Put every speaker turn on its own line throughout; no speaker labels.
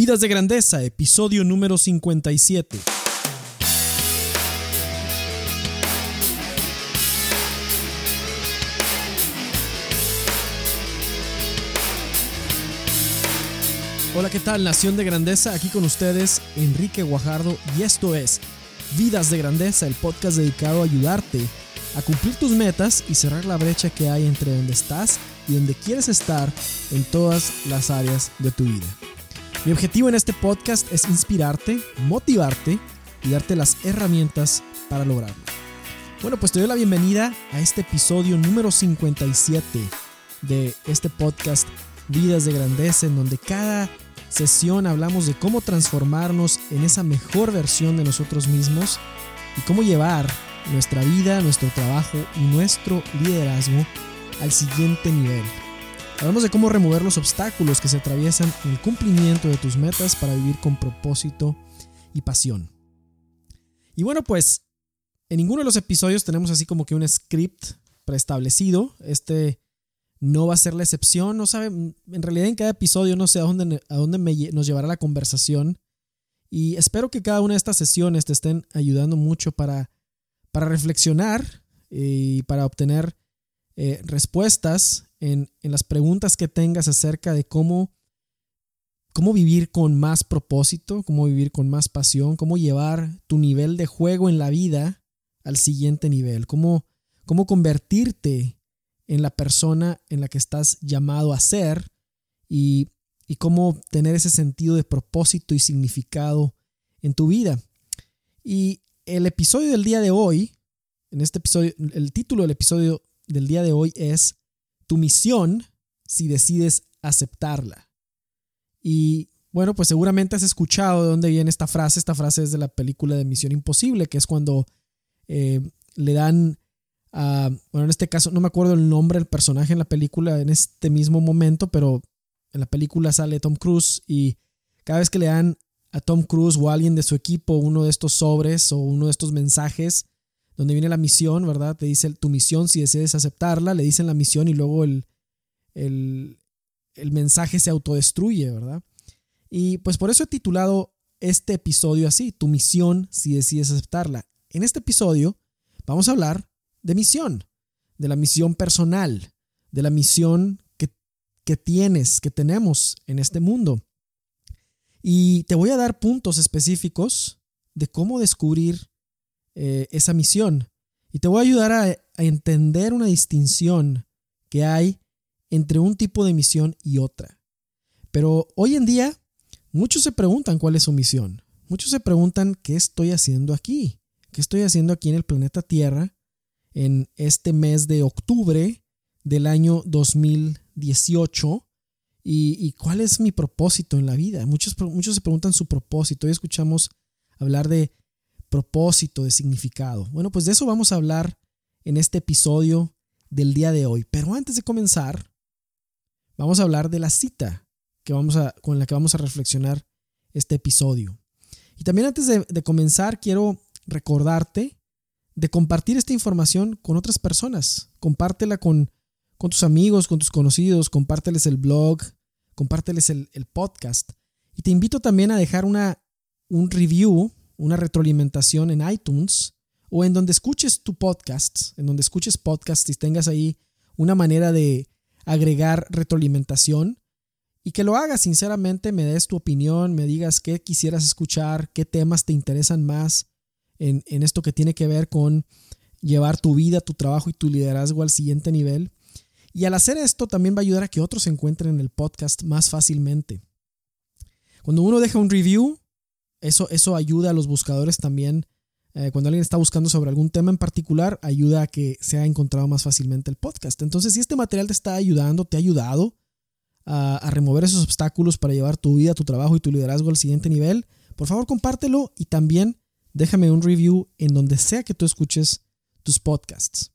Vidas de Grandeza, episodio número 57. Hola, ¿qué tal? Nación de Grandeza, aquí con ustedes Enrique Guajardo y esto es Vidas de Grandeza, el podcast dedicado a ayudarte a cumplir tus metas y cerrar la brecha que hay entre donde estás y donde quieres estar en todas las áreas de tu vida. Mi objetivo en este podcast es inspirarte, motivarte y darte las herramientas para lograrlo. Bueno, pues te doy la bienvenida a este episodio número 57 de este podcast Vidas de Grandeza, en donde cada sesión hablamos de cómo transformarnos en esa mejor versión de nosotros mismos y cómo llevar nuestra vida, nuestro trabajo y nuestro liderazgo al siguiente nivel. Hablamos de cómo remover los obstáculos que se atraviesan en el cumplimiento de tus metas para vivir con propósito y pasión. Y bueno, pues en ninguno de los episodios tenemos así como que un script preestablecido. Este no va a ser la excepción. No sabe, en realidad en cada episodio no sé a dónde, a dónde nos llevará la conversación. Y espero que cada una de estas sesiones te estén ayudando mucho para, para reflexionar y para obtener eh, respuestas en, las preguntas que tengas acerca de cómo, cómo vivir con más propósito, cómo vivir con más pasión, cómo llevar tu nivel de juego en la vida al siguiente nivel, cómo, cómo convertirte en la persona en la que estás llamado a ser y, y cómo tener ese sentido de propósito y significado en tu vida. Y el episodio del día de hoy, en este episodio, el título del episodio del día de hoy es tu misión si decides aceptarla. Y bueno, pues seguramente has escuchado de dónde viene esta frase. Esta frase es de la película de Misión Imposible, que es cuando eh, le dan a, bueno, en este caso no me acuerdo el nombre del personaje en la película en este mismo momento, pero en la película sale Tom Cruise y cada vez que le dan a Tom Cruise o a alguien de su equipo uno de estos sobres o uno de estos mensajes, donde viene la misión, ¿verdad? Te dice tu misión si decides aceptarla, le dicen la misión y luego el, el, mensaje se autodestruye, ¿verdad? Y pues por eso he titulado este episodio así, tu misión si decides aceptarla. En este episodio vamos a hablar de misión, de la misión personal, de la misión que, que tienes, que tenemos en este mundo. Y te voy a dar puntos específicos de cómo descubrir eh, esa misión. Y te voy a ayudar a, entender una distinción que hay entre un tipo de misión y otra. Pero hoy en día, muchos se preguntan cuál es su misión. Muchos se preguntan qué estoy haciendo aquí. ¿Qué estoy haciendo aquí en el planeta Tierra en este mes de octubre del año 2018? ¿Y, y cuál es mi propósito en la vida? Muchos, muchos se preguntan su propósito. Hoy escuchamos hablar de propósito, de significado. Bueno, pues de eso vamos a hablar en este episodio del día de hoy. Pero antes de comenzar, vamos a hablar de la cita que vamos a, con la que vamos a reflexionar este episodio. Y también antes de, comenzar, quiero recordarte de compartir esta información con otras personas. Compártela con, con tus amigos, con tus conocidos, compárteles el blog, compárteles el, el podcast. Y te invito también a dejar una, un review una retroalimentación en iTunes o en donde escuches tu podcast, en donde escuches podcast y tengas ahí una manera de agregar retroalimentación y que lo hagas sinceramente, me des tu opinión, me digas qué quisieras escuchar, qué temas te interesan más en, en esto que tiene que ver con llevar tu vida, tu trabajo y tu liderazgo al siguiente nivel. Y al hacer esto también va a ayudar a que otros se encuentren en el podcast más fácilmente. Cuando uno deja un review, eso, eso ayuda a los buscadores también. Eh, cuando alguien está buscando sobre algún tema en particular, ayuda a que sea encontrado más fácilmente el podcast. Entonces, si este material te está ayudando, te ha ayudado a, a remover esos obstáculos para llevar tu vida, tu trabajo y tu liderazgo al siguiente nivel, por favor compártelo y también déjame un review en donde sea que tú escuches tus podcasts.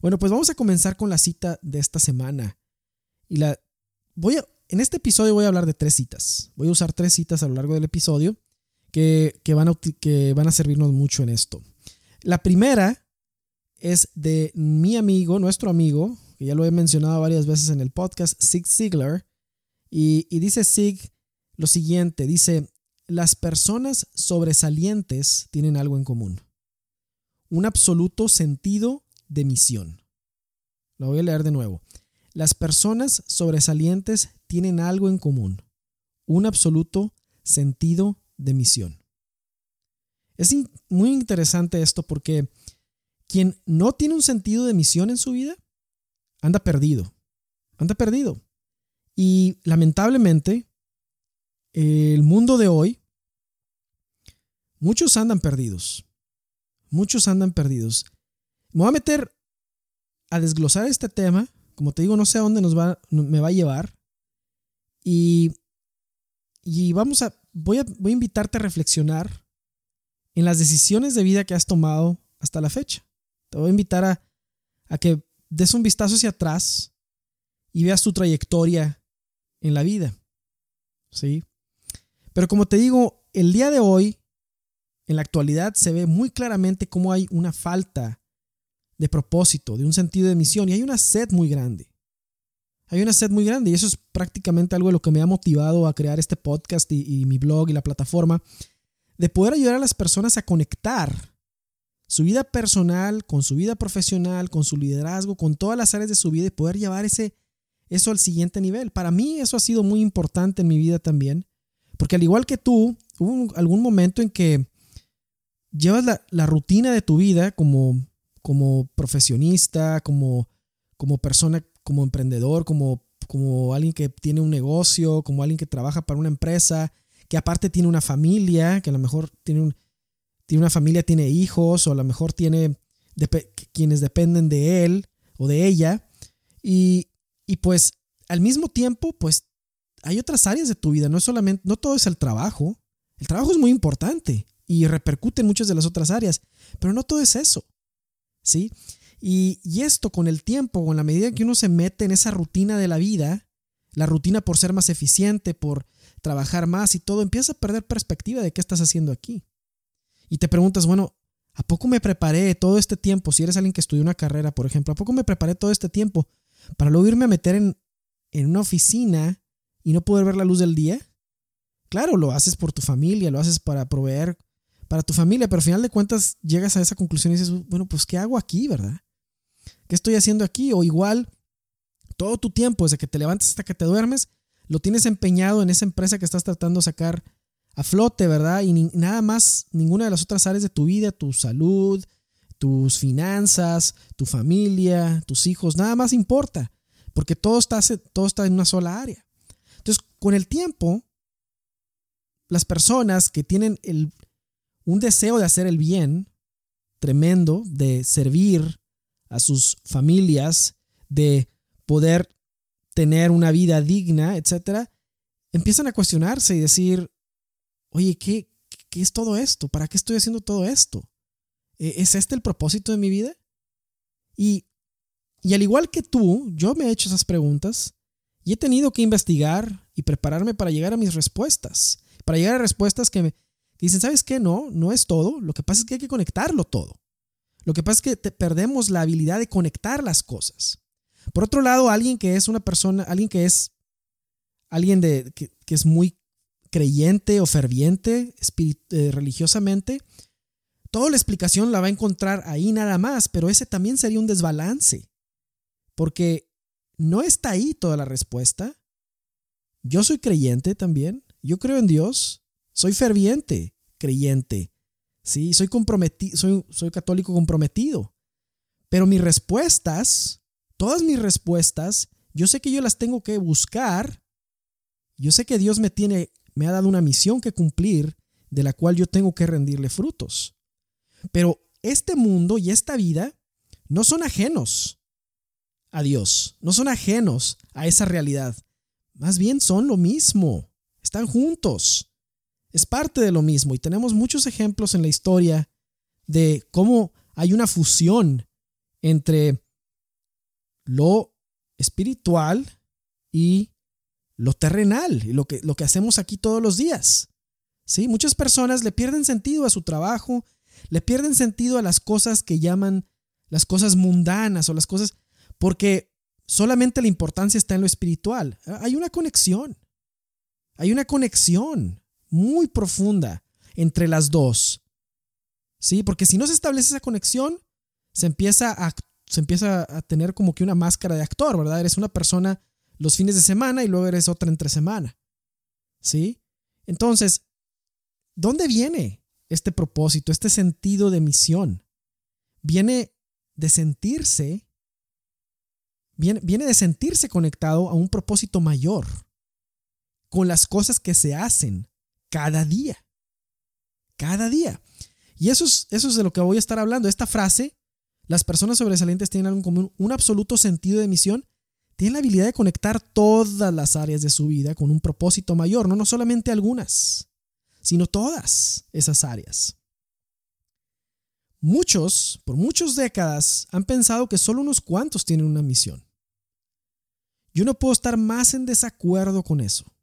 Bueno, pues vamos a comenzar con la cita de esta semana. Y la voy a, en este episodio voy a hablar de tres citas. Voy a usar tres citas a lo largo del episodio que, van a, que van a servirnos mucho en esto. La primera es de mi amigo, nuestro amigo, que ya lo he mencionado varias veces en el podcast, Zig Ziglar. Y, dice Zig lo siguiente, dice, las personas sobresalientes tienen algo en común, un absoluto sentido de misión. Lo voy a leer de nuevo. Las personas sobresalientes tienen algo en común, un absoluto sentido de misión. Es muy interesante esto porque quien no tiene un sentido de misión en su vida anda perdido, anda perdido. Y lamentablemente, el mundo de hoy, muchos andan perdidos, muchos andan perdidos. Me voy a meter a desglosar este tema, como te digo, no sé a dónde nos va, me va a llevar. Y, y vamos a, voy a, voy a invitarte a reflexionar en las decisiones de vida que has tomado hasta la fecha. Te voy a invitar a, a que des un vistazo hacia atrás y veas tu trayectoria en la vida. ¿Sí? Pero como te digo, el día de hoy, en la actualidad, se ve muy claramente cómo hay una falta de propósito, de un sentido de misión y hay una sed muy grande. Hay una sed muy grande y eso es prácticamente algo de lo que me ha motivado a crear este podcast y, y mi blog y la plataforma, de poder ayudar a las personas a conectar su vida personal con su vida profesional, con su liderazgo, con todas las áreas de su vida y poder llevar ese, eso al siguiente nivel. Para mí eso ha sido muy importante en mi vida también, porque al igual que tú, hubo algún momento en que llevas la, rutina de tu vida como, como profesionista, como, como persona, como emprendedor, como, como alguien que tiene un negocio, como alguien que trabaja para una empresa, que aparte tiene una familia, que a lo mejor tiene, un, tiene una familia, tiene hijos, o a lo mejor tiene quienes dependen de él o de ella. Y, y pues al mismo tiempo, pues hay otras áreas de tu vida, no solamente, no todo es el trabajo. El trabajo es muy importante y repercute en muchas de las otras áreas, pero no todo es eso. ¿Sí? Y, esto con el tiempo, con la medida que uno se mete en esa rutina de la vida, la rutina por ser más eficiente, por trabajar más y todo, empieza a perder perspectiva de qué estás haciendo aquí. Y te preguntas, bueno, ¿a poco me preparé todo este tiempo? Si eres alguien que estudió una carrera, por ejemplo, ¿a poco me preparé todo este tiempo para luego irme a meter en, en una oficina y no poder ver la luz del día? Claro, lo haces por tu familia, lo haces para proveer para tu familia, pero al final de cuentas llegas a esa conclusión y dices, bueno, pues ¿qué hago aquí, verdad? ¿Qué estoy haciendo aquí? O igual, todo tu tiempo, desde que te levantas hasta que te duermes, lo tienes empeñado en esa empresa que estás tratando de sacar a flote, ¿verdad? Y nada más, ninguna de las otras áreas de tu vida, tu salud, tus finanzas, tu familia, tus hijos, nada más importa, porque todo está, todo está en una sola área. Entonces, con el tiempo, las personas que tienen el, un deseo de hacer el bien tremendo, de servir a sus familias, de poder tener una vida digna, etcétera, empiezan a cuestionarse y decir, oye, ¿qué, ¿qué es todo esto? ¿Para qué estoy haciendo todo esto? ¿E-, ¿Es este el propósito de mi vida? Y, y al igual que tú, yo me he hecho esas preguntas y he tenido que investigar y prepararme para llegar a mis respuestas, para llegar a respuestas que me dicen, ¿sabes qué? No, no es todo. Lo que pasa es que hay que conectarlo todo. Lo que pasa es que perdemos la habilidad de conectar las cosas. Por otro lado, alguien que es una persona, alguien que es alguien de, que, es muy creyente o ferviente eh, religiosamente, toda la explicación la va a encontrar ahí nada más, pero ese también sería un desbalance, porque no está ahí toda la respuesta. Yo soy creyente también, yo creo en Dios, soy ferviente creyente, sí, soy comprometido, soy, soy católico comprometido, pero mis respuestas todas mis respuestas, yo sé que yo las tengo que buscar. Yo sé que Dios me tiene, me ha dado una misión que cumplir de la cual yo tengo que rendirle frutos. Pero este mundo y esta vida no son ajenos a Dios, no son ajenos a esa realidad. Más bien son lo mismo, están juntos. Es parte de lo mismo y tenemos muchos ejemplos en la historia de cómo hay una fusión entre lo espiritual y lo terrenal, lo que, lo que hacemos aquí todos los días. ¿Sí? Muchas personas le pierden sentido a su trabajo, le pierden sentido a las cosas que llaman las cosas mundanas o las cosas, porque solamente la importancia está en lo espiritual. Hay una conexión. Hay una conexión muy profunda entre las dos. ¿Sí? Porque si no se establece esa conexión, se empieza a, se empieza a tener como que una máscara de actor, ¿verdad? Eres una persona los fines de semana y luego eres otra entre semana. ¿Sí? Entonces, ¿dónde viene este propósito, este sentido de misión? Viene de sentirse, viene, viene de sentirse conectado a un propósito mayor, con las cosas que se hacen cada día. Cada día. Y eso es, eso es de lo que voy a estar hablando. Esta frase, las personas sobresalientes tienen algo en común, un absoluto sentido de misión, tienen la habilidad de conectar todas las áreas de su vida con un propósito mayor, no, no solamente algunas, sino todas esas áreas. Muchos, por muchas décadas, han pensado que solo unos cuantos tienen una misión. Yo no puedo estar más en desacuerdo con eso.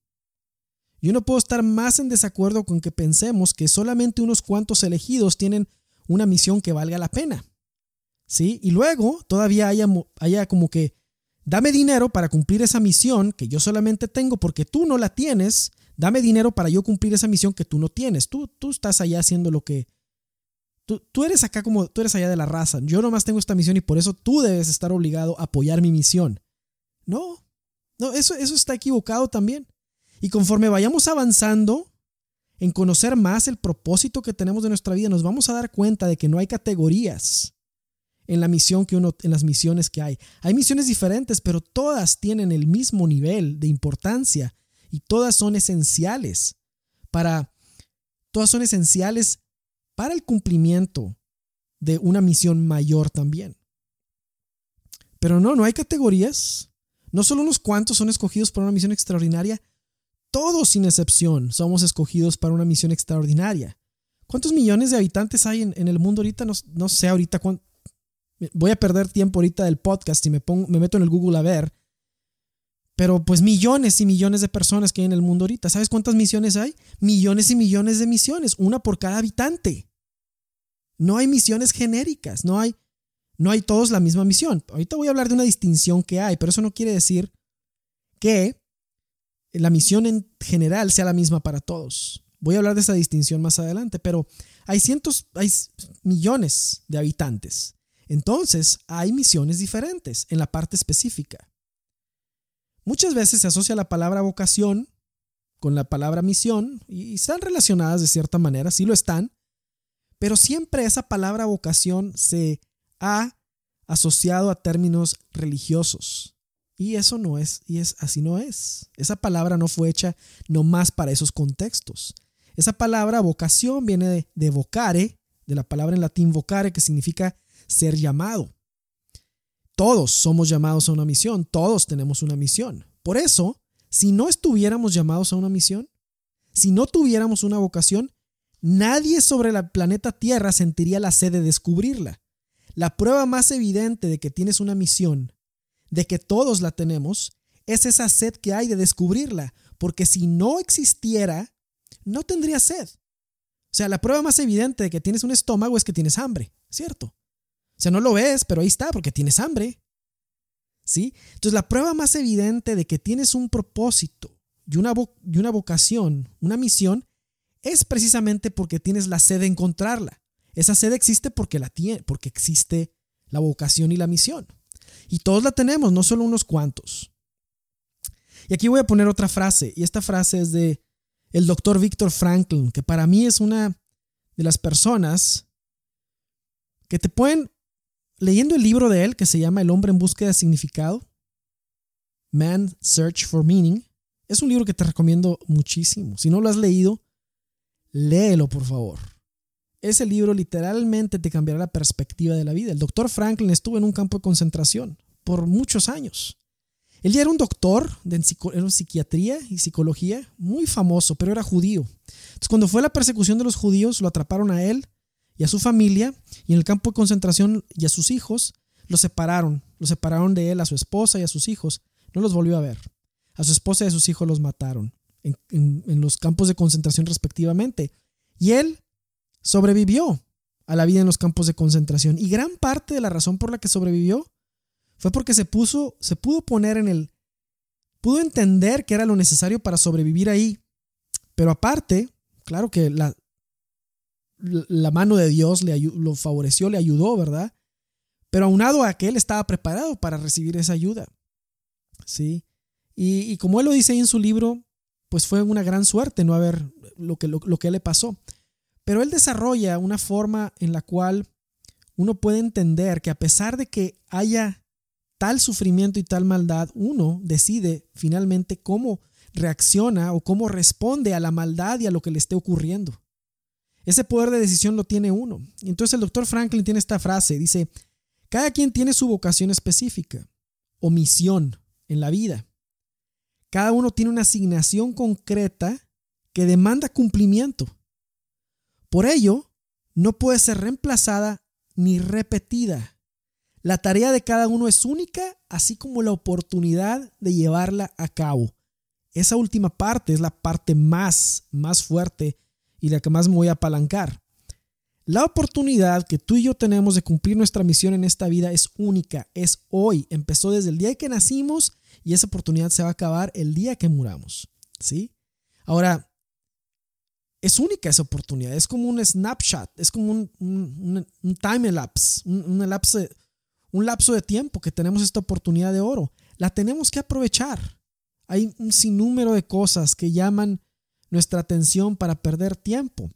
Yo no puedo estar más en desacuerdo con que pensemos que solamente unos cuantos elegidos tienen una misión que valga la pena. ¿Sí? Y luego todavía haya, como que, dame dinero para cumplir esa misión que yo solamente tengo porque tú no la tienes, dame dinero para yo cumplir esa misión que tú no tienes. Tú, tú estás allá haciendo lo que... Tú, tú eres acá como, tú eres allá de la raza. Yo nomás tengo esta misión y por eso tú debes estar obligado a apoyar mi misión. No, no, eso, eso está equivocado también. Y conforme vayamos avanzando en conocer más el propósito que tenemos de nuestra vida, nos vamos a dar cuenta de que no hay categorías en la misión que uno en las misiones que hay. Hay misiones diferentes, pero todas tienen el mismo nivel de importancia y todas son esenciales para todas son esenciales para el cumplimiento de una misión mayor también. Pero no, no hay categorías. No solo unos cuantos son escogidos para una misión extraordinaria, todos sin excepción somos escogidos para una misión extraordinaria. ¿Cuántos millones de habitantes hay en, el mundo ahorita? No, sé ahorita cuánto. Voy a perder tiempo ahorita del podcast y me, me meto en el Google a ver. Pero pues millones y millones de personas que hay en el mundo ahorita. ¿Sabes cuántas misiones hay? Millones y millones de misiones, una por cada habitante. No hay misiones genéricas, no hay, no hay todos la misma misión. Ahorita voy a hablar de una distinción que hay, pero eso no quiere decir que la misión en general sea la misma para todos. Voy a hablar de esa distinción más adelante, pero hay cientos, hay millones de habitantes. Entonces, hay misiones diferentes en la parte específica. Muchas veces se asocia la palabra vocación con la palabra misión y están relacionadas de cierta manera, sí lo están, pero siempre esa palabra vocación se ha asociado a términos religiosos. Y eso no es, y es así no es. Esa palabra no fue hecha nomás para esos contextos. Esa palabra vocación viene de, de vocare, de la palabra en latín vocare, que significa ser llamado. Todos somos llamados a una misión, todos tenemos una misión. Por eso, si no estuviéramos llamados a una misión, si no tuviéramos una vocación, nadie sobre el planeta Tierra sentiría la sed de descubrirla. La prueba más evidente de que tienes una misión de que todos la tenemos, es esa sed que hay de descubrirla, porque si no existiera, no tendría sed. O sea, la prueba más evidente de que tienes un estómago es que tienes hambre, ¿cierto? O sea, no lo ves, pero ahí está, porque tienes hambre. ¿Sí? Entonces, la prueba más evidente de que tienes un propósito y una, y una vocación, una misión, es precisamente porque tienes la sed de encontrarla. Esa sed existe porque la tiene, porque existe la vocación y la misión. Y todos la tenemos, no solo unos cuantos. Y aquí voy a poner otra frase, y esta frase es de el doctor Víctor Franklin, que para mí es una de las personas que te pueden, leyendo el libro de él que se llama El hombre en búsqueda de significado, Man Search for Meaning, es un libro que te recomiendo muchísimo. Si no lo has leído, léelo por favor. Ese libro literalmente te cambiará la perspectiva de la vida. El doctor Franklin estuvo en un campo de concentración por muchos años. Él ya era un doctor de psiquiatría y psicología muy famoso, pero era judío. Entonces, cuando fue la persecución de los judíos, lo atraparon a él y a su familia, y en el campo de concentración y a sus hijos, lo separaron. Lo separaron de él, a su esposa y a sus hijos. No los volvió a ver. A su esposa y a sus hijos los mataron en los campos de concentración respectivamente. Y él sobrevivió a la vida en los campos de concentración. Y gran parte de la razón por la que sobrevivió fue porque se puso, se pudo poner en el, pudo entender que era lo necesario para sobrevivir ahí Pero aparte, claro que la, la mano de Dios le lo favoreció, le ayudó, ¿verdad? Pero aunado a que él estaba preparado para recibir esa ayuda. ¿Sí? Y, como él lo dice ahí en su libro, pues fue una gran suerte no haber lo que, lo, lo que le pasó. Pero él desarrolla una forma en la cual uno puede entender que a pesar de que haya tal sufrimiento y tal maldad, uno decide finalmente cómo reacciona o cómo responde a la maldad y a lo que le esté ocurriendo. Ese poder de decisión lo tiene uno. Entonces el doctor Franklin tiene esta frase, dice, cada quien tiene su vocación específica o misión en la vida. Cada uno tiene una asignación concreta que demanda cumplimiento. Por ello, no puede ser reemplazada ni repetida. La tarea de cada uno es única, así como la oportunidad de llevarla a cabo. Esa última parte es la parte más, más fuerte y la que más me voy a apalancar. La oportunidad que tú y yo tenemos de cumplir nuestra misión en esta vida es única, es hoy, empezó desde el día que nacimos y esa oportunidad se va a acabar el día que muramos, ¿sí? Ahora, es única esa oportunidad, es como un snapshot, es como un, time lapse, un, lapse, un lapso de tiempo que tenemos esta oportunidad de oro. La tenemos que aprovechar. Hay un sinnúmero de cosas que llaman nuestra atención para perder tiempo.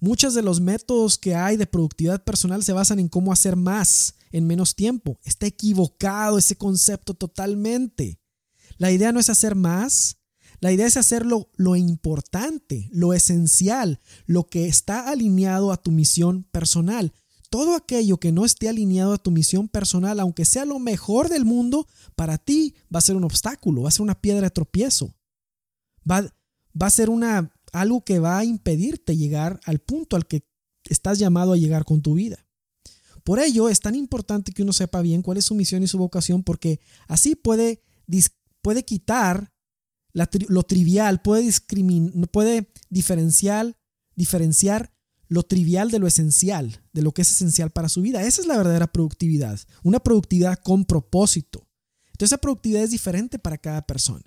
Muchos de los métodos que hay de productividad personal se basan en cómo hacer más en menos tiempo. Está equivocado ese concepto totalmente. La idea no es hacer más, la idea es hacerlo lo importante, lo esencial, lo que está alineado a tu misión personal. Todo aquello que no esté alineado a tu misión personal, aunque sea lo mejor del mundo, para ti va a ser un obstáculo, va a ser una piedra de tropiezo. Va, va a ser una, algo que va a impedirte llegar al punto al que estás llamado a llegar con tu vida. Por ello es tan importante que uno sepa bien cuál es su misión y su vocación, porque así puede, puede quitar lo trivial, puede, puede diferenciar, diferenciar lo trivial de lo esencial, de lo que es esencial para su vida. Esa es la verdadera productividad, una productividad con propósito. Entonces esa productividad es diferente para cada persona.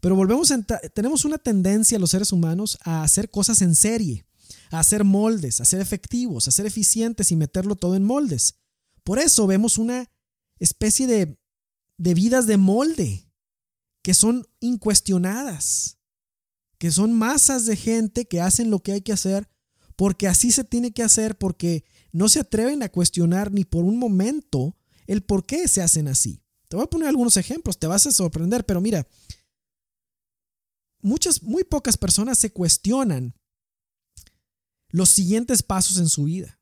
Pero volvemos a tenemos una tendencia los seres humanos a hacer cosas en serie, a hacer moldes, a ser efectivos, a ser eficientes y meterlo todo en moldes. Por eso vemos una especie de, de vidas de molde, que son incuestionadas, que son masas de gente que hacen lo que hay que hacer porque así se tiene que hacer, porque no se atreven a cuestionar ni por un momento el por qué se hacen así. Te voy a poner algunos ejemplos, te vas a sorprender, pero mira, muchas, muy pocas personas se cuestionan los siguientes pasos en su vida.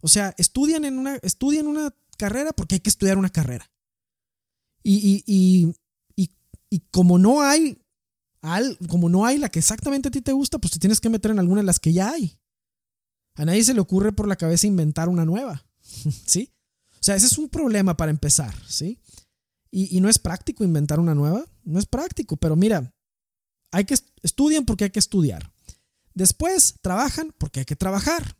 O sea, estudian en una, estudian una carrera porque hay que estudiar una carrera. Y, y, y como no hay como no hay la que exactamente a ti te gusta, pues te tienes que meter en alguna de las que ya hay. A nadie se le ocurre por la cabeza inventar una nueva, ¿sí? O sea, ese es un problema para empezar, ¿sí? Y, no es práctico inventar una nueva, no es práctico, pero mira, hay que estudian porque hay que estudiar. Después trabajan porque hay que trabajar.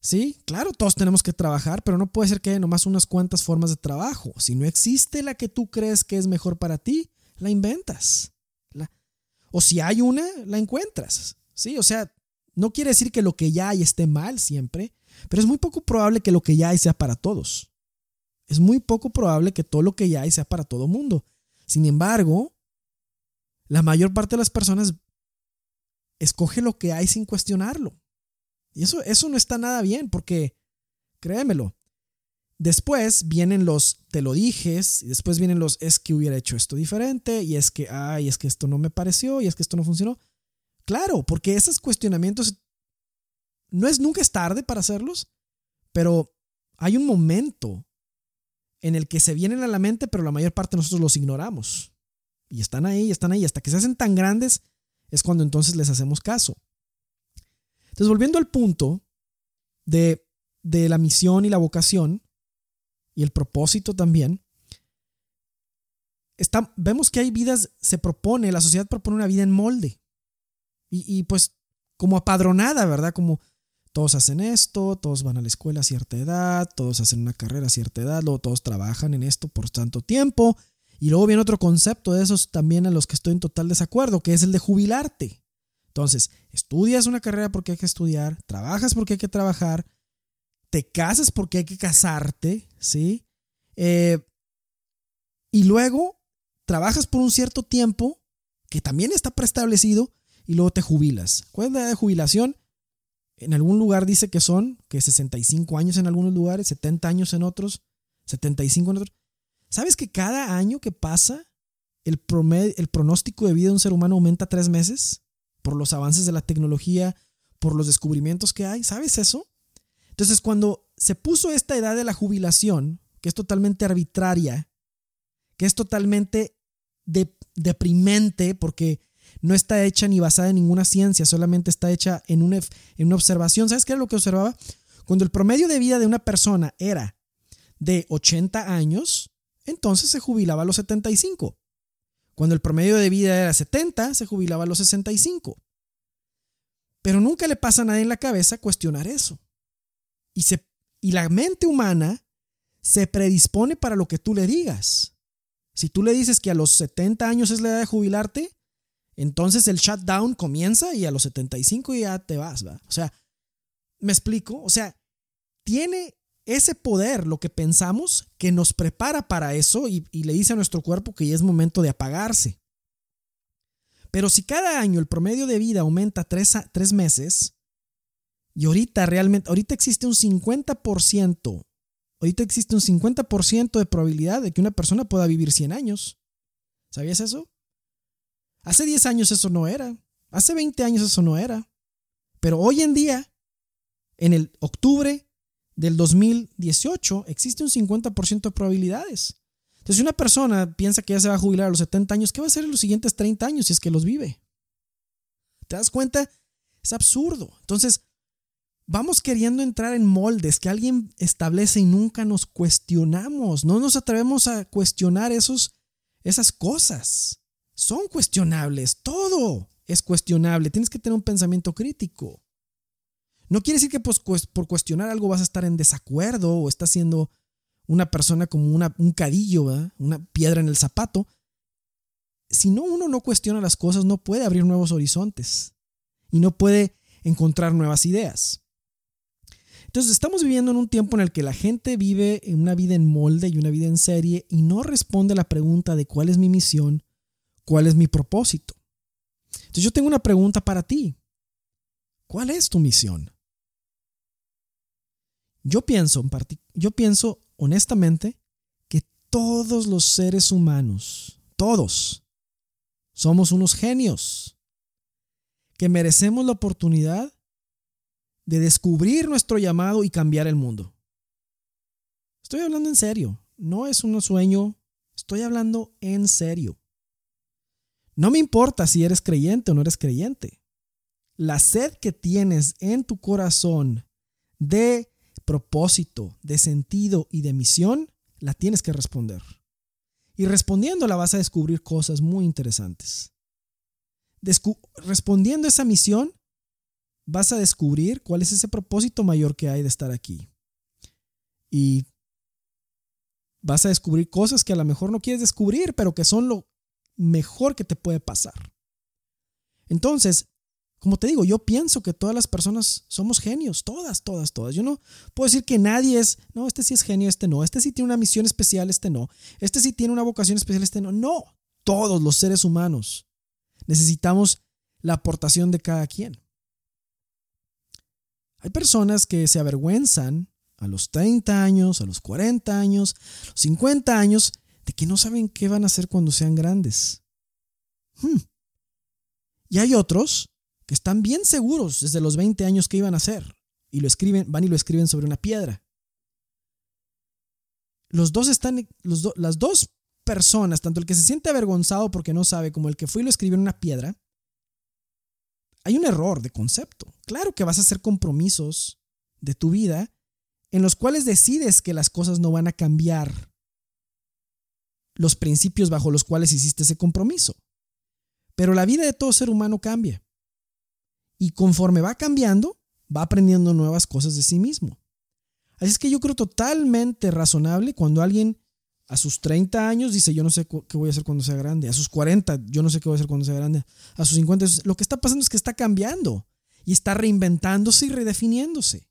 Sí, claro, todos tenemos que trabajar, pero no puede ser que haya nomás unas cuantas formas de trabajo. Si no existe la que tú crees que es mejor para ti, la inventas. o si hay una, la encuentras. Sí, o sea, no quiere decir que lo que ya hay esté mal siempre, pero es muy poco probable que lo que ya hay sea para todos. Es muy poco probable que todo lo que ya hay sea para todo mundo. Sin embargo, la mayor parte de las personas escoge lo que hay sin cuestionarlo. Y eso, eso no está nada bien porque, créemelo, Después vienen los te lo dijes y después vienen los es que hubiera hecho esto diferente y es que, ay, es que esto no me pareció y es que esto no funcionó. Claro, porque esos cuestionamientos no es nunca es tarde para hacerlos, pero hay un momento en el que se vienen a la mente, pero la mayor parte de nosotros los ignoramos. Y están ahí, están ahí. Hasta que se hacen tan grandes es cuando entonces les hacemos caso. Entonces, volviendo al punto de, de la misión y la vocación, y el propósito también, está, vemos que hay vidas, se propone, la sociedad propone una vida en molde. Y, pues como apadronada, ¿verdad? Como todos hacen esto, todos van a la escuela a cierta edad, todos hacen una carrera a cierta edad, luego todos trabajan en esto por tanto tiempo Y luego viene otro concepto de esos también a los que estoy en total desacuerdo, que es el de jubilarte. Entonces, estudias una carrera porque hay que estudiar, trabajas porque hay que trabajar, te casas porque hay que casarte, ¿sí? Eh, y luego trabajas por un cierto tiempo que también está preestablecido y luego te jubilas. ¿Cuál es la edad de jubilación? En algún lugar dice que son que 65 años en algunos lugares, 70 años en otros, 75 en otros. ¿Sabes que cada año que pasa el, el pronóstico de vida de un ser humano aumenta tres meses? Por los avances de la tecnología, por los descubrimientos que hay. ¿Sabes eso? Entonces, cuando se puso esta edad de la jubilación, que es totalmente arbitraria, que es totalmente deprimente porque no está hecha ni basada en ninguna ciencia, solamente está hecha en una, en una observación. ¿Sabes qué era lo que observaba? Cuando el promedio de vida de una persona era de 80 años, entonces se jubilaba a los 75. Cuando el promedio de vida era 70, se jubilaba a los 65. Pero nunca le pasa a nadie en la cabeza cuestionar eso. Y, la mente humana se predispone para lo que tú le digas. Si tú le dices que a los 70 años es la edad de jubilarte, entonces el shutdown comienza y a los 75 ya te vas, ¿va? O sea, ¿me explico? O sea, tiene ese poder, lo que pensamos, que nos prepara para eso y, le dice a nuestro cuerpo que ya es momento de apagarse. Pero si cada año el promedio de vida aumenta tres, tres meses, y ahorita realmente, ahorita existe un 50%, ahorita existe un 50% de probabilidad de que una persona pueda vivir 100 años. ¿Sabías eso? Hace 10 años eso no era. Hace 20 años eso no era. Pero hoy en día, en el octubre del 2018, existe un 50% de probabilidades. Entonces, si una persona piensa que ya se va a jubilar a los 70 años, ¿qué va a hacer en los siguientes 30 años si es que los vive? ¿Te das cuenta? Es absurdo. Entonces, vamos queriendo entrar en moldes que alguien establece y nunca nos cuestionamos. No nos atrevemos a cuestionar esos, esas cosas son cuestionables. Todo es cuestionable. Tienes que tener un pensamiento crítico. No quiere decir que pues, por cuestionar algo vas a estar en desacuerdo o estás siendo una persona como una, un cadillo, una piedra en el zapato. Si no uno no cuestiona las cosas, no puede abrir nuevos horizontes y no puede encontrar nuevas ideas. Entonces estamos viviendo en un tiempo en el que la gente vive una vida en molde y una vida en serie y no responde a la pregunta de cuál es mi misión, ¿Cuál es mi propósito? Entonces yo tengo una pregunta para ti. ¿Cuál es tu misión? Yo pienso, yo pienso honestamente que todos los seres humanos, todos, somos unos genios que merecemos la oportunidad de descubrir nuestro llamado y cambiar el mundo. Estoy hablando en serio, no es un sueño, estoy hablando en serio. No me importa si eres creyente o no eres creyente. La sed que tienes en tu corazón de propósito, de sentido y de misión, la tienes que responder. Y respondiéndola vas a descubrir cosas muy interesantes. respondiendo a esa misión, vas a descubrir cuál es ese propósito mayor que hay de estar aquí. Y vas a descubrir cosas que a lo mejor no quieres descubrir, pero que son lo mejor que te puede pasar. Entonces, como te digo, yo pienso que todas las personas somos genios, todas, todas, todas. Yo no puedo decir que nadie es, no, este sí es genio, este no, este sí tiene una misión especial, este no, este sí tiene una vocación especial, este no. No, todos los seres humanos necesitamos la aportación de cada quien. Hay personas que se avergüenzan a los 30 años, a los 40 años, a los 50 años de que no saben qué van a hacer cuando sean grandes. Hmm. Y hay otros que están bien seguros desde los 20 años que iban a hacer y lo escriben, van y lo escriben sobre una piedra. Los dos están, las dos personas, tanto el que se siente avergonzado porque no sabe como el que fue y lo escribió en una piedra, hay un error de concepto. Claro que vas a hacer compromisos de tu vida en los cuales decides que las cosas no van a cambiar los principios bajo los cuales hiciste ese compromiso. Pero la vida de todo ser humano cambia. Y conforme va cambiando, va aprendiendo nuevas cosas de sí mismo. Así es que yo creo totalmente razonable cuando alguien A sus 30 años dice, yo no sé qué voy a hacer cuando sea grande. A sus 40, yo no sé qué voy a hacer cuando sea grande. A sus 50, lo que está pasando es que está cambiando y está reinventándose y redefiniéndose.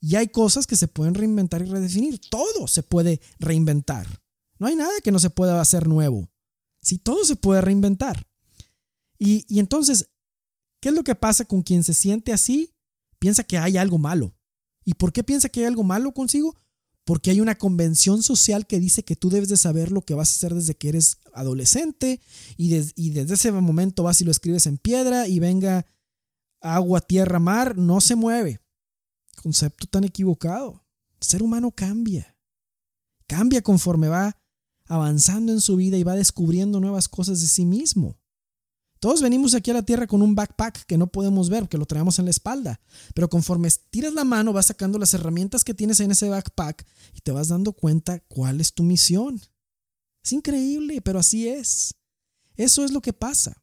Y hay cosas que se pueden reinventar y redefinir. Todo se puede reinventar. No hay nada que no se pueda hacer nuevo. Si todo se puede reinventar. Y, y entonces, ¿qué es lo que pasa con quien se siente así? Piensa que hay algo malo. ¿Y por qué piensa que hay algo malo consigo? Porque hay una convención social que dice que tú debes de saber lo que vas a hacer desde que eres adolescente y, desde ese momento vas y lo escribes en piedra y venga agua, tierra, mar, no se mueve. Concepto tan equivocado. El ser humano cambia. Cambia conforme va avanzando en su vida y va descubriendo nuevas cosas de sí mismo. Todos venimos aquí a la tierra con un backpack que no podemos ver, que lo traemos en la espalda. Pero conforme tiras la mano, vas sacando las herramientas que tienes en ese backpack y te vas dando cuenta cuál es tu misión. Es increíble, pero así es. Eso es lo que pasa.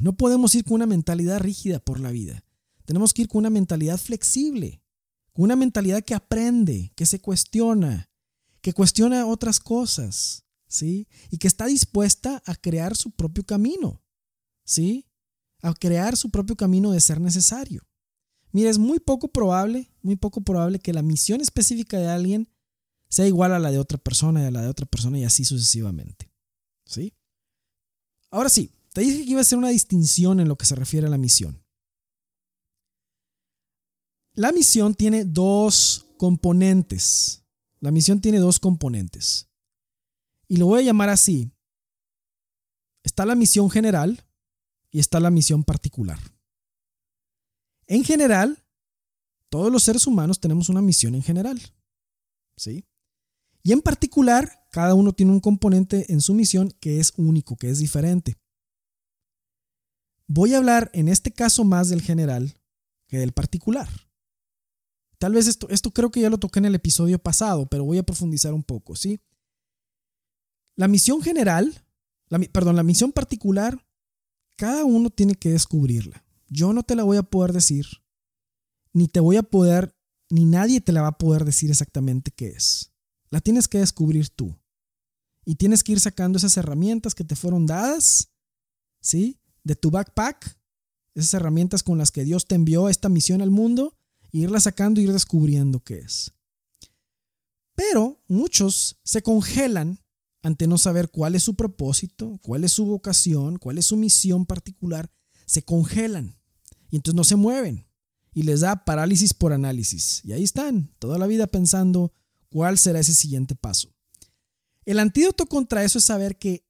No podemos ir con una mentalidad rígida por la vida. Tenemos que ir con una mentalidad flexible, con una mentalidad que aprende, que se cuestiona, que cuestiona otras cosas, ¿sí? Y que está dispuesta a crear su propio camino, ¿sí? A crear su propio camino de ser necesario. Mira, es muy poco probable, muy poco probable que la misión específica de alguien sea igual a la de otra persona y a la de otra persona y así sucesivamente, ¿sí? Ahora sí, te dije que iba a ser una distinción en lo que se refiere a la misión. La misión tiene dos componentes. La misión tiene dos componentes. Y lo voy a llamar así. Está la misión general y está la misión particular. En general, todos los seres humanos tenemos una misión en general. ¿Sí? Y en particular, cada uno tiene un componente en su misión que es único, que es diferente. Voy a hablar en este caso más del general que del particular. Tal vez esto, esto creo que ya lo toqué en el episodio pasado, pero voy a profundizar un poco, ¿sí? La misión general, perdón, la misión particular, cada uno tiene que descubrirla. Yo no te la voy a poder decir, ni te voy a poder, ni nadie te la va a poder decir exactamente qué es. La tienes que descubrir tú. Y tienes que ir sacando esas herramientas que te fueron dadas, ¿sí? de tu backpack, esas herramientas con las que Dios te envió esta misión al mundo, e irla sacando y ir descubriendo qué es. Pero muchos se congelan ante no saber cuál es su propósito, cuál es su vocación, cuál es su misión particular, se congelan y entonces no se mueven y les da parálisis por análisis. Y ahí están, toda la vida pensando cuál será ese siguiente paso. El antídoto contra eso es saber que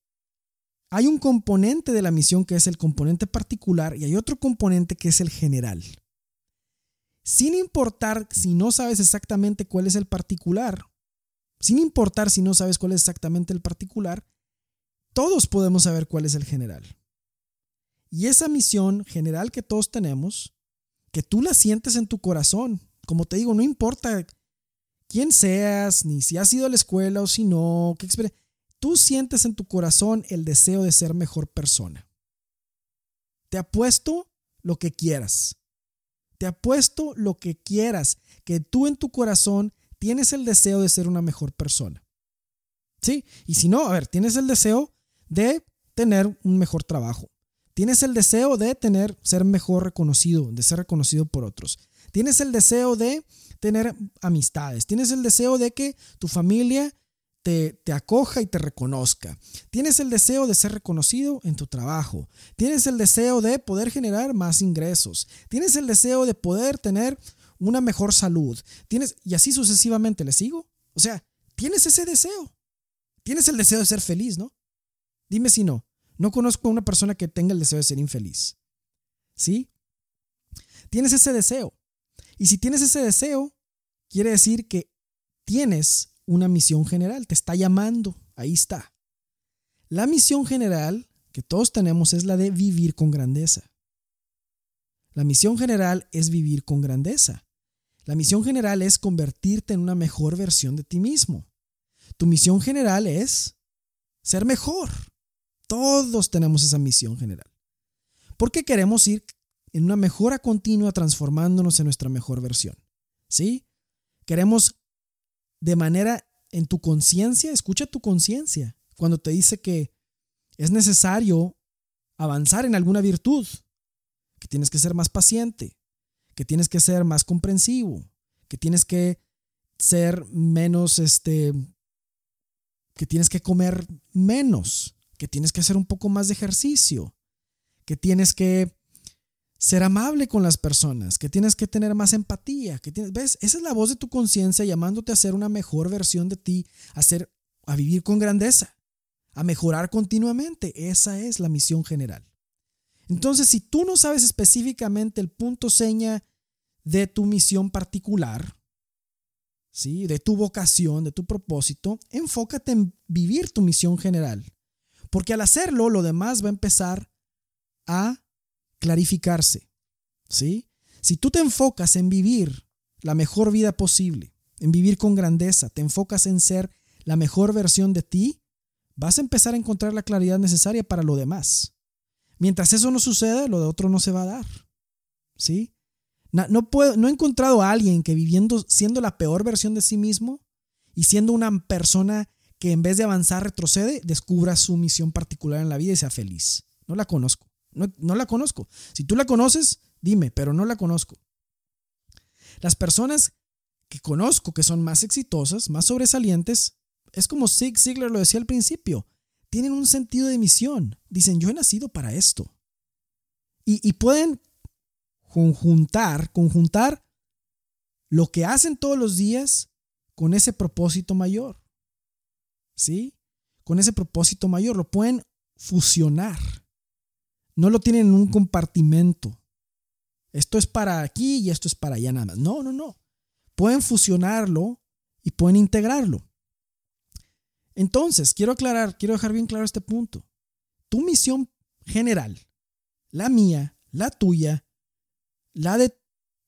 hay un componente de la misión que es el componente particular y hay otro componente que es el general. Sin importar si no sabes exactamente cuál es el particular, sin importar si no sabes cuál es exactamente el particular, todos podemos saber cuál es el general. Y esa misión general que todos tenemos, que tú la sientes en tu corazón, como te digo, no importa quién seas, ni si has ido a la escuela o si no, qué experiencia tú sientes en tu corazón el deseo de ser mejor persona. Te apuesto lo que quieras. Te apuesto lo que quieras, que tú en tu corazón tienes el deseo de ser una mejor persona. ¿Sí? Y si no, a ver, tienes el deseo de tener un mejor trabajo. Tienes el deseo de tener, ser mejor reconocido, de ser reconocido por otros. Tienes el deseo de tener amistades. Tienes el deseo de que tu familia te, acoja y te reconozca. Tienes el deseo de ser reconocido en tu trabajo. Tienes el deseo de poder generar más ingresos. Tienes el deseo de poder tener una mejor salud. Tienes, y así sucesivamente, ¿le sigo? O sea, tienes ese deseo. Tienes el deseo de ser feliz, ¿no? Dime si no. No conozco a una persona que tenga el deseo de ser infeliz. ¿Sí? Tienes ese deseo. Y si tienes ese deseo, quiere decir que tienes una misión general, te está llamando, ahí está. La misión general que todos tenemos es la de vivir con grandeza. La misión general es vivir con grandeza. La misión general es convertirte en una mejor versión de ti mismo. Tu misión general es ser mejor. Todos tenemos esa misión general. Porque queremos ir en una mejora continua transformándonos en nuestra mejor versión. ¿Sí? Queremos de manera en tu conciencia, escucha tu conciencia cuando te dice que es necesario avanzar en alguna virtud, que tienes que ser más paciente, que tienes que ser más comprensivo, que tienes que ser menos, este, que tienes que comer menos, que tienes que hacer un poco más de ejercicio, que tienes que ser amable con las personas, que tienes que tener más empatía, que tienes, ¿ves? Esa es la voz de tu conciencia llamándote a ser una mejor versión de ti, a ser a vivir con grandeza, a mejorar continuamente. Esa es la misión general. Entonces, si tú no sabes específicamente el punto seña de tu misión particular, ¿sí? de tu vocación, de tu propósito, enfócate en vivir tu misión general. Porque al hacerlo, lo demás va a empezar a clarificarse. ¿Sí? Si tú te enfocas en vivir la mejor vida posible, en vivir con grandeza, te enfocas en ser la mejor versión de ti, vas a empezar a encontrar la claridad necesaria para lo demás. Mientras eso no suceda, lo de otro no se va a dar. ¿Sí? No, he encontrado a alguien que viviendo, siendo la peor versión de sí mismo y siendo una persona que en vez de avanzar retrocede, descubra su misión particular en la vida y sea feliz. No la conozco. No, la conozco. Si tú la conoces, dime, pero no la conozco. Las personas que conozco que son más exitosas, más sobresalientes, es como Zig Ziglar lo decía al principio, tienen un sentido de misión. Dicen, yo he nacido para esto. Y pueden conjuntar, conjuntar lo que hacen todos los días con ese propósito mayor. ¿Sí? Con ese propósito mayor, lo pueden fusionar. No lo tienen en un compartimento. Esto es para aquí y esto es para allá nada más. No, no, no. Pueden fusionarlo y pueden integrarlo. Entonces, quiero aclarar, quiero dejar bien claro este punto. Tu misión general, la mía, la tuya, la de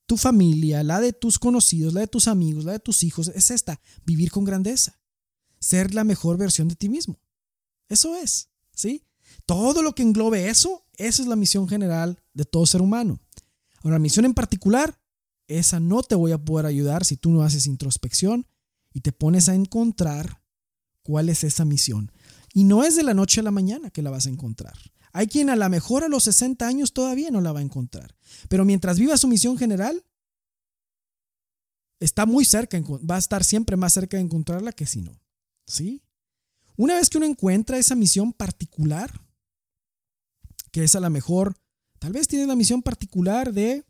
tu familia, la de tus conocidos, la de tus amigos, la de tus hijos, es esta, vivir con grandeza, ser la mejor versión de ti mismo. Eso es, ¿sí? Todo lo que englobe eso, esa es la misión general de todo ser humano. Ahora, la misión en particular, esa no te voy a poder ayudar si tú no haces introspección y te pones a encontrar cuál es esa misión. Y no es de la noche a la mañana que la vas a encontrar. Hay quien a lo mejor a los 60 años todavía no la va a encontrar. Pero mientras viva su misión general, está muy cerca, va a estar siempre más cerca de encontrarla que si no. ¿Sí? Una vez que uno encuentra esa misión particular, que es a lo mejor, tal vez tienes la misión particular de,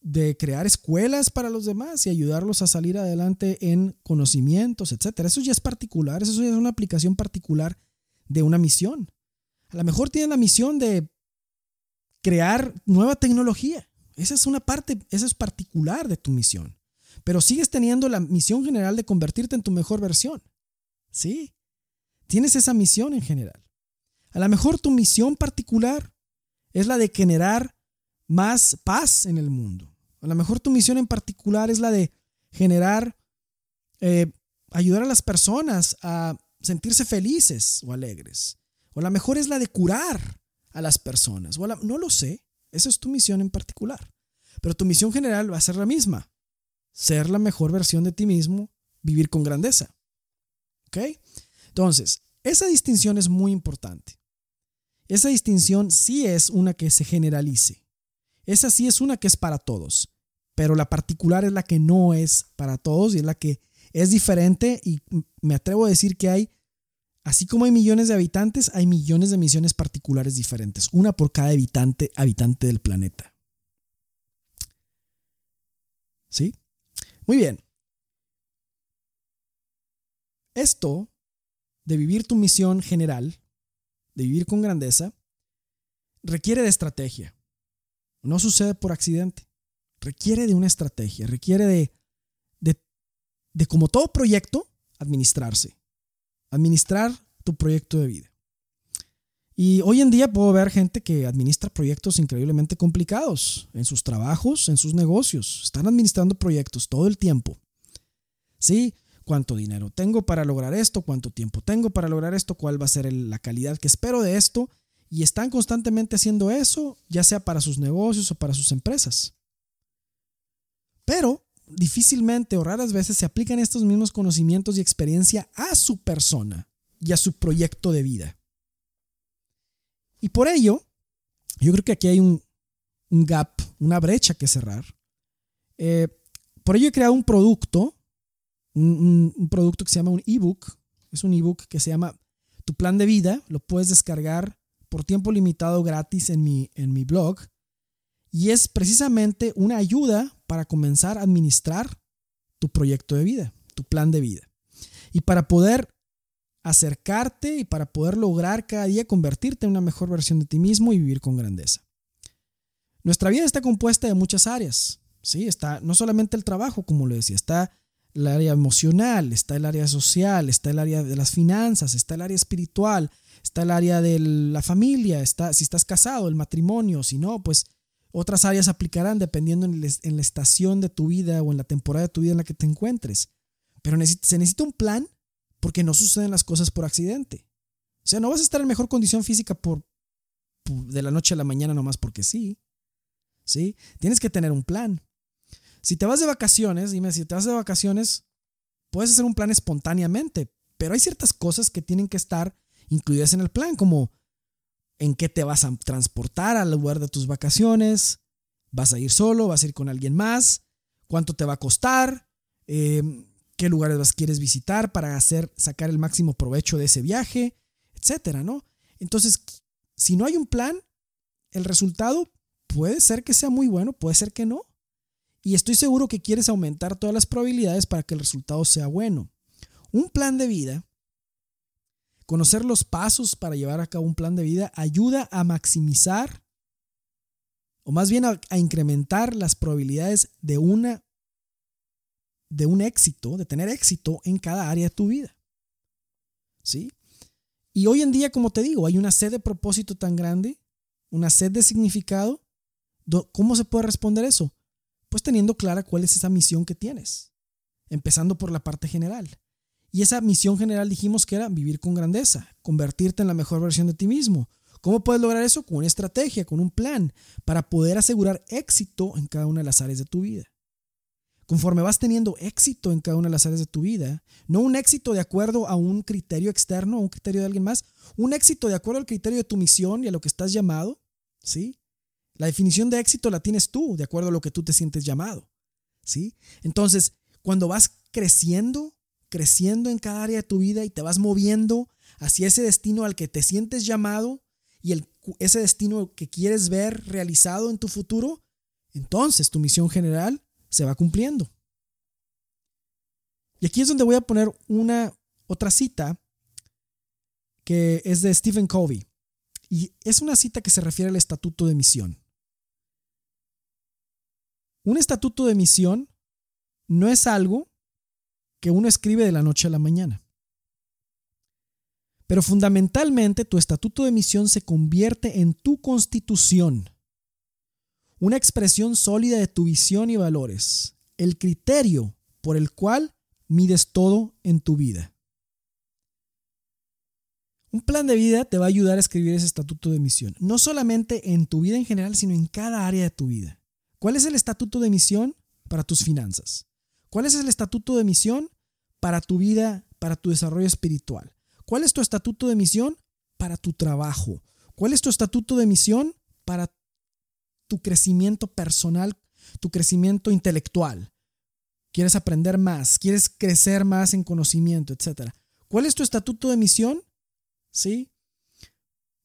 de crear escuelas para los demás y ayudarlos a salir adelante en conocimientos, etc. Eso ya es particular, eso ya es una aplicación particular de una misión. A lo mejor tienes la misión de crear nueva tecnología. Esa es una parte, esa es particular de tu misión. Pero sigues teniendo la misión general de convertirte en tu mejor versión. Sí, tienes esa misión en general. A lo mejor tu misión particular es la de generar más paz en el mundo. A lo mejor tu misión en particular es la de generar, eh, ayudar a las personas a sentirse felices o alegres. O a lo mejor es la de curar a las personas. O no lo sé. Esa es tu misión en particular. Pero tu misión general va a ser la misma. Ser la mejor versión de ti mismo, vivir con grandeza. Entonces, esa distinción es muy importante. Esa distinción sí es una que se generalice. Esa sí es una que es para todos. Pero la particular es la que no es para todos y es la que es diferente y me atrevo a decir que hay, así como hay millones de habitantes, hay millones de misiones particulares diferentes, una por cada habitante, habitante del planeta. ¿Sí? Muy bien. Esto de vivir tu misión general, de vivir con grandeza, requiere de estrategia. No sucede por accidente. Requiere de una estrategia, requiere de, de, como todo proyecto, administrarse. Administrar tu proyecto de vida. Y hoy en día puedo ver gente que administra proyectos increíblemente complicados en sus trabajos, en sus negocios. Están administrando proyectos todo el tiempo. Sí, cuánto dinero tengo para lograr esto, cuánto tiempo tengo para lograr esto, cuál va a ser la calidad que espero de esto. Y están constantemente haciendo eso, ya sea para sus negocios o para sus empresas. Pero difícilmente o raras veces se aplican estos mismos conocimientos y experiencia a su persona y a su proyecto de vida. Y por ello, yo creo que aquí hay un, gap, una brecha que cerrar. Eh, por ello he creado un producto, un, un producto que se llama un ebook. Es un ebook que se llama Tu plan de vida. Lo puedes descargar por tiempo limitado gratis en mi, en mi blog. Y es precisamente una ayuda para comenzar a administrar tu proyecto de vida, tu plan de vida. Y para poder acercarte y para poder lograr cada día convertirte en una mejor versión de ti mismo y vivir con grandeza. Nuestra vida está compuesta de muchas áreas. Sí, está no solamente el trabajo, como lo decía, está el área emocional, está el área social, está el área de las finanzas, está el área espiritual, está el área de la familia, está si estás casado, el matrimonio, si no, pues otras áreas aplicarán dependiendo en, la estación de tu vida o en la temporada de tu vida en la que te encuentres. Pero se necesita un plan porque no suceden las cosas por accidente. O sea, no vas a estar en mejor condición física por, de la noche a la mañana nomás porque sí. ¿Sí? Tienes que tener un plan. Si te vas de vacaciones, dime, si te vas de vacaciones, puedes hacer un plan espontáneamente, pero hay ciertas cosas que tienen que estar incluidas en el plan, como en qué te vas a transportar al lugar de tus vacaciones, vas a ir solo, vas a ir con alguien más, cuánto te va a costar, eh, qué lugares vas quieres visitar para hacer sacar el máximo provecho de ese viaje, etcétera, ¿no? Entonces, si no hay un plan, el resultado puede ser que sea muy bueno, puede ser que no. Y estoy seguro que quieres aumentar todas las probabilidades para que el resultado sea bueno. Un plan de vida, conocer los pasos para llevar a cabo un plan de vida, ayuda a maximizar o más bien a, incrementar las probabilidades de una de un éxito, de tener éxito en cada área de tu vida. ¿Sí? Y hoy en día, como te digo, hay una sed de propósito tan grande, una sed de significado. ¿Cómo se puede responder eso? Pues teniendo clara cuál es esa misión que tienes, empezando por la parte general. Y esa misión general dijimos que era vivir con grandeza, convertirte en la mejor versión de ti mismo. ¿Cómo puedes lograr eso? Con una estrategia, con un plan, para poder asegurar éxito en cada una de las áreas de tu vida conforme vas teniendo éxito en cada una de las áreas de tu vida, no un éxito de acuerdo a un criterio externo, a un criterio de alguien más, un éxito de acuerdo al criterio de tu misión y a lo que estás llamado, ¿sí? La definición de éxito la tienes tú, de acuerdo a lo que tú te sientes llamado, ¿sí? Entonces, cuando vas creciendo, creciendo en cada área de tu vida y te vas moviendo hacia ese destino al que te sientes llamado y el, ese destino que quieres ver realizado en tu futuro, entonces tu misión general se va cumpliendo. Y aquí es donde voy a poner una otra cita que es de Stephen Covey. Y es una cita que se refiere al estatuto de misión. Un estatuto de misión no es algo que uno escribe de la noche a la mañana. Pero fundamentalmente tu estatuto de misión se convierte en tu constitución una expresión sólida de tu visión y valores, el criterio por el cual mides todo en tu vida. Un plan de vida te va a ayudar a escribir ese estatuto de misión, no solamente en tu vida en general, sino en cada área de tu vida. ¿Cuál es el estatuto de misión para tus finanzas? ¿Cuál es el estatuto de misión para tu vida, para tu desarrollo espiritual? ¿Cuál es tu estatuto de misión para tu trabajo? ¿Cuál es tu estatuto de misión para tu crecimiento personal, tu crecimiento intelectual. Quieres aprender más, quieres crecer más en conocimiento, etc. ¿Cuál es tu estatuto de misión? ¿Sí?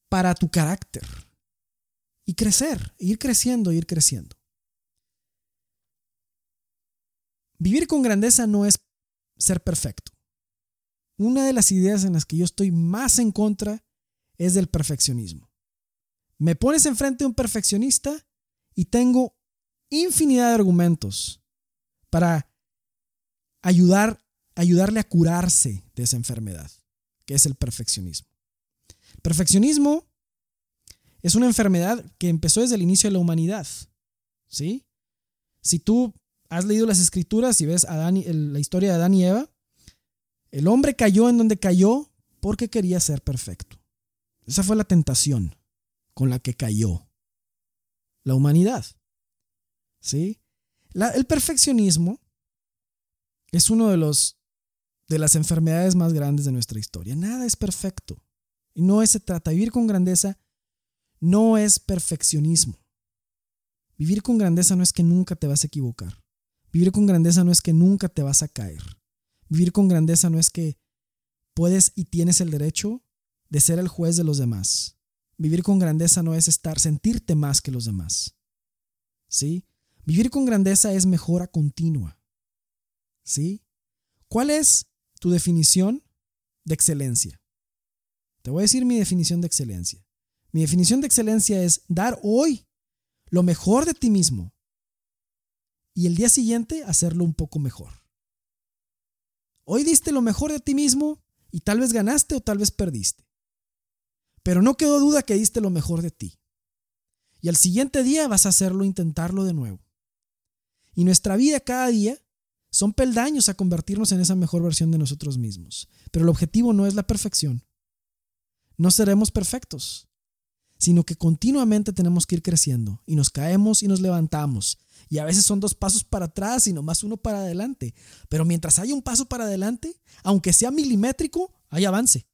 Para tu carácter. Y crecer, ir creciendo, ir creciendo. Vivir con grandeza no es ser perfecto. Una de las ideas en las que yo estoy más en contra es del perfeccionismo. Me pones enfrente de un perfeccionista y tengo infinidad de argumentos para ayudar, ayudarle a curarse de esa enfermedad, que es el perfeccionismo. Perfeccionismo es una enfermedad que empezó desde el inicio de la humanidad. ¿Sí? Si tú has leído las escrituras y ves a la historia de Adán y Eva, el hombre cayó en donde cayó porque quería ser perfecto. Esa fue la tentación con la que cayó la humanidad. ¿Sí? el perfeccionismo es uno de los de las enfermedades más grandes de nuestra historia. Nada es perfecto. Y no se trata. Vivir con grandeza no es perfeccionismo. Vivir con grandeza no es que nunca te vas a equivocar. Vivir con grandeza no es que nunca te vas a caer. Vivir con grandeza no es que puedes y tienes el derecho de ser el juez de los demás. Vivir con grandeza no es estar, sentirte más que los demás. ¿Sí? Vivir con grandeza es mejora continua. ¿Sí? ¿Cuál es tu definición de excelencia? Te voy a decir mi definición de excelencia. Mi definición de excelencia es dar hoy lo mejor de ti mismo y el día siguiente hacerlo un poco mejor. Hoy diste lo mejor de ti mismo y tal vez ganaste o tal vez perdiste. Pero no quedó duda que diste lo mejor de ti. Y al siguiente día vas a hacerlo, intentarlo de nuevo. Y nuestra vida cada día son peldaños a convertirnos en esa mejor versión de nosotros mismos. Pero el objetivo no es la perfección. No seremos perfectos, sino que continuamente tenemos que ir creciendo y nos caemos y nos levantamos. Y a veces son dos pasos para atrás y nomás uno para adelante. Pero mientras haya un paso para adelante, aunque sea milimétrico, hay avance.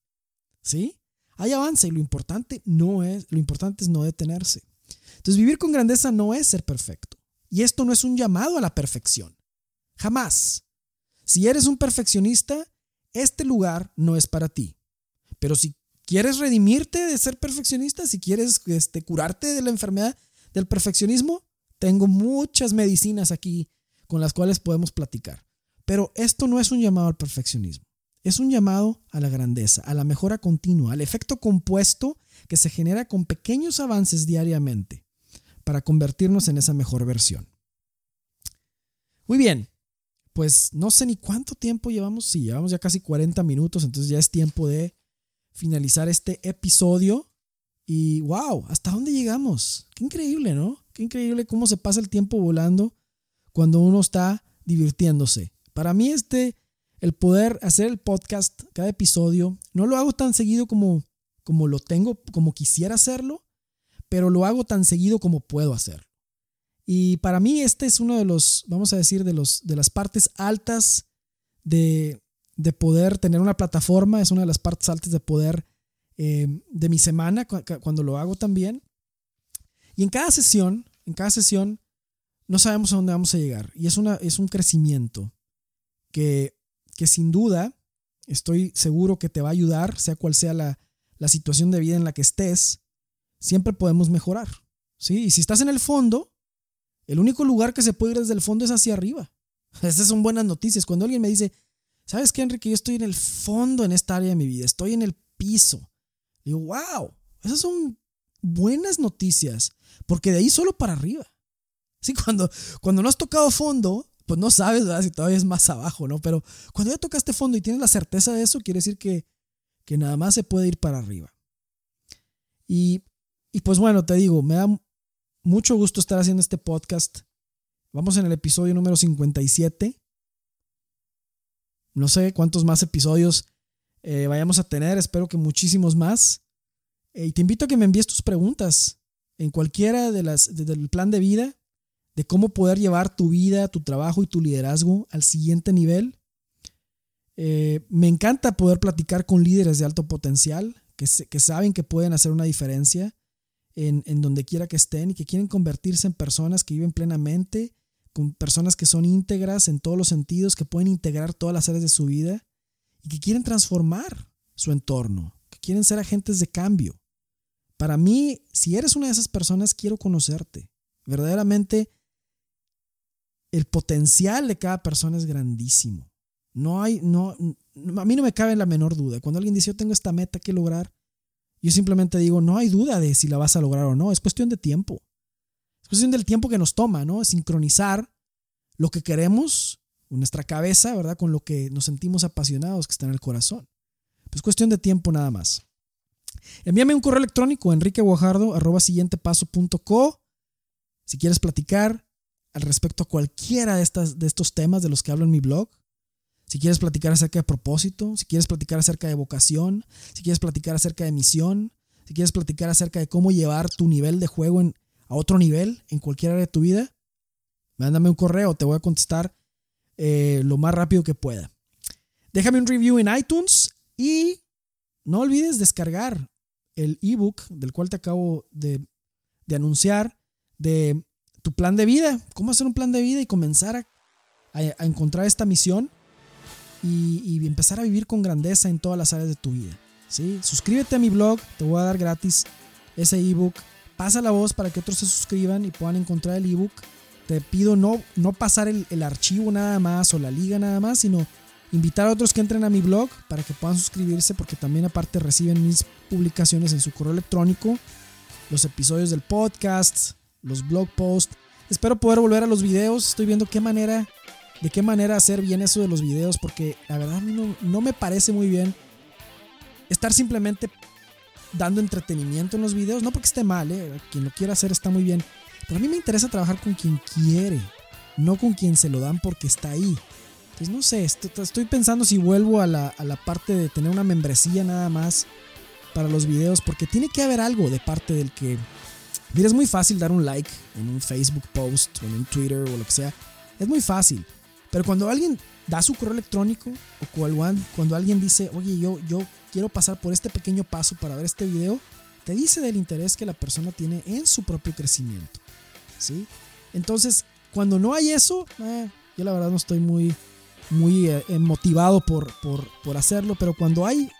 ¿Sí? Hay avance y lo importante no es lo importante es no detenerse. Entonces vivir con grandeza no es ser perfecto. Y esto no es un llamado a la perfección. Jamás. Si eres un perfeccionista, este lugar no es para ti. Pero si quieres redimirte de ser perfeccionista, si quieres este, curarte de la enfermedad del perfeccionismo, tengo muchas medicinas aquí con las cuales podemos platicar. Pero esto no es un llamado al perfeccionismo. Es un llamado a la grandeza, a la mejora continua, al efecto compuesto que se genera con pequeños avances diariamente para convertirnos en esa mejor versión. Muy bien, pues no sé ni cuánto tiempo llevamos. Sí, llevamos ya casi 40 minutos, entonces ya es tiempo de finalizar este episodio. Y wow, ¿hasta dónde llegamos? Qué increíble, ¿no? Qué increíble cómo se pasa el tiempo volando cuando uno está divirtiéndose. Para mí este, el poder hacer el podcast, cada episodio, no lo hago tan seguido como, como lo tengo, como quisiera hacerlo, pero lo hago tan seguido como puedo hacerlo. Y para mí este es uno de los, vamos a decir, de, los, de las partes altas de, de poder tener una plataforma, es una de las partes altas de poder eh, de mi semana cuando lo hago también. Y en cada sesión, en cada sesión, no sabemos a dónde vamos a llegar. Y es, una, es un crecimiento que, que sin duda estoy seguro que te va a ayudar, sea cual sea la, la situación de vida en la que estés, siempre podemos mejorar. ¿sí? Y si estás en el fondo, el único lugar que se puede ir desde el fondo es hacia arriba. Esas son buenas noticias. Cuando alguien me dice, ¿sabes qué, Enrique? Yo estoy en el fondo en esta área de mi vida, estoy en el piso. Digo, wow, esas son buenas noticias, porque de ahí solo para arriba. Sí, cuando, cuando no has tocado fondo, pues no sabes si todavía es más abajo, ¿no? Pero cuando ya tocaste fondo y tienes la certeza de eso, quiere decir que, que nada más se puede ir para arriba. Y, y pues bueno, te digo, me da mucho gusto estar haciendo este podcast. Vamos en el episodio número 57. No sé cuántos más episodios eh, vayamos a tener, espero que muchísimos más. Eh, y te invito a que me envíes tus preguntas en cualquiera de las del plan de vida, de cómo poder llevar tu vida, tu trabajo y tu liderazgo al siguiente nivel. Eh, me encanta poder platicar con líderes de alto potencial que, que saben que pueden hacer una diferencia en, donde quiera que estén y que quieren convertirse en personas que viven plenamente, con personas que son íntegras en todos los sentidos, que pueden integrar todas las áreas de su vida y que quieren transformar su entorno, que quieren ser agentes de cambio. Para mí, si eres una de esas personas, quiero conocerte. Verdaderamente, el potencial de cada persona es grandísimo. No hay, no, a mí no me cabe la menor duda. Cuando alguien dice, yo tengo esta meta que lograr, yo simplemente digo, no hay duda de si la vas a lograr o no, es cuestión de tiempo. Es cuestión del tiempo que nos toma, ¿no? Sincronizar lo que queremos nuestra cabeza, ¿verdad? Con lo que nos sentimos apasionados que está en el corazón. Pues es cuestión de tiempo nada más. Envíame un correo electrónico enriqueguajardo.co si quieres platicar al respecto a cualquiera de, estas, de estos temas de los que hablo en mi blog si quieres platicar acerca de propósito, si quieres platicar acerca de vocación, si quieres platicar acerca de misión, si quieres platicar acerca de cómo llevar tu nivel de juego a otro nivel en cualquier área de tu vida, mándame un correo, te voy a contestar eh, lo más rápido que pueda. Déjame un review en iTunes y no olvides descargar el ebook del cual te acabo de, anunciar de tu plan de vida, cómo hacer un plan de vida y comenzar a, encontrar esta misión y, empezar a vivir con grandeza en todas las áreas de tu vida. ¿sí? Suscríbete a mi blog, te voy a dar gratis ese ebook. Pasa la voz para que otros se suscriban y puedan encontrar el ebook. Te pido no, no pasar el, archivo nada más o la liga nada más, sino Invitar a otros que entren a mi blog para que puedan suscribirse porque también aparte reciben mis publicaciones en su correo electrónico, los episodios del podcast, los blog posts. Espero poder volver a los videos. Estoy viendo qué manera, de qué manera hacer bien eso de los videos porque la verdad no, no me parece muy bien estar simplemente dando entretenimiento en los videos. No porque esté mal, ¿eh? quien lo quiera hacer está muy bien. Pero a mí me interesa trabajar con quien quiere, no con quien se lo dan porque está ahí. Pues no sé, estoy pensando si vuelvo a la, parte de tener una membresía nada más para los videos, porque tiene que haber algo de parte del que... Mira, es muy fácil dar un like en un Facebook post o en un Twitter o lo que sea. Es muy fácil. Pero cuando alguien da su correo electrónico o cuando alguien dice, oye, yo, yo quiero pasar por este pequeño paso para ver este video, te dice del interés que la persona tiene en su propio crecimiento. Entonces, cuando no hay eso, eh, yo la verdad no estoy muy, muy eh, eh, motivado por, por, hacerlo, pero cuando hay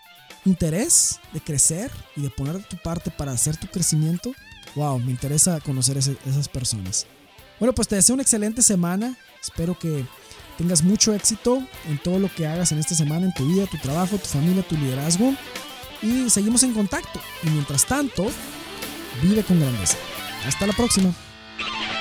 interés de crecer y de poner tu parte para hacer tu crecimiento, wow, me interesa conocer esas personas. Bueno, pues te deseo una excelente semana. Espero que tengas mucho éxito en todo lo que hagas en esta semana, en tu vida, tu trabajo, tu familia, tu liderazgo. Y seguimos en contacto. Y mientras tanto, vive con grandeza. Hasta la próxima. you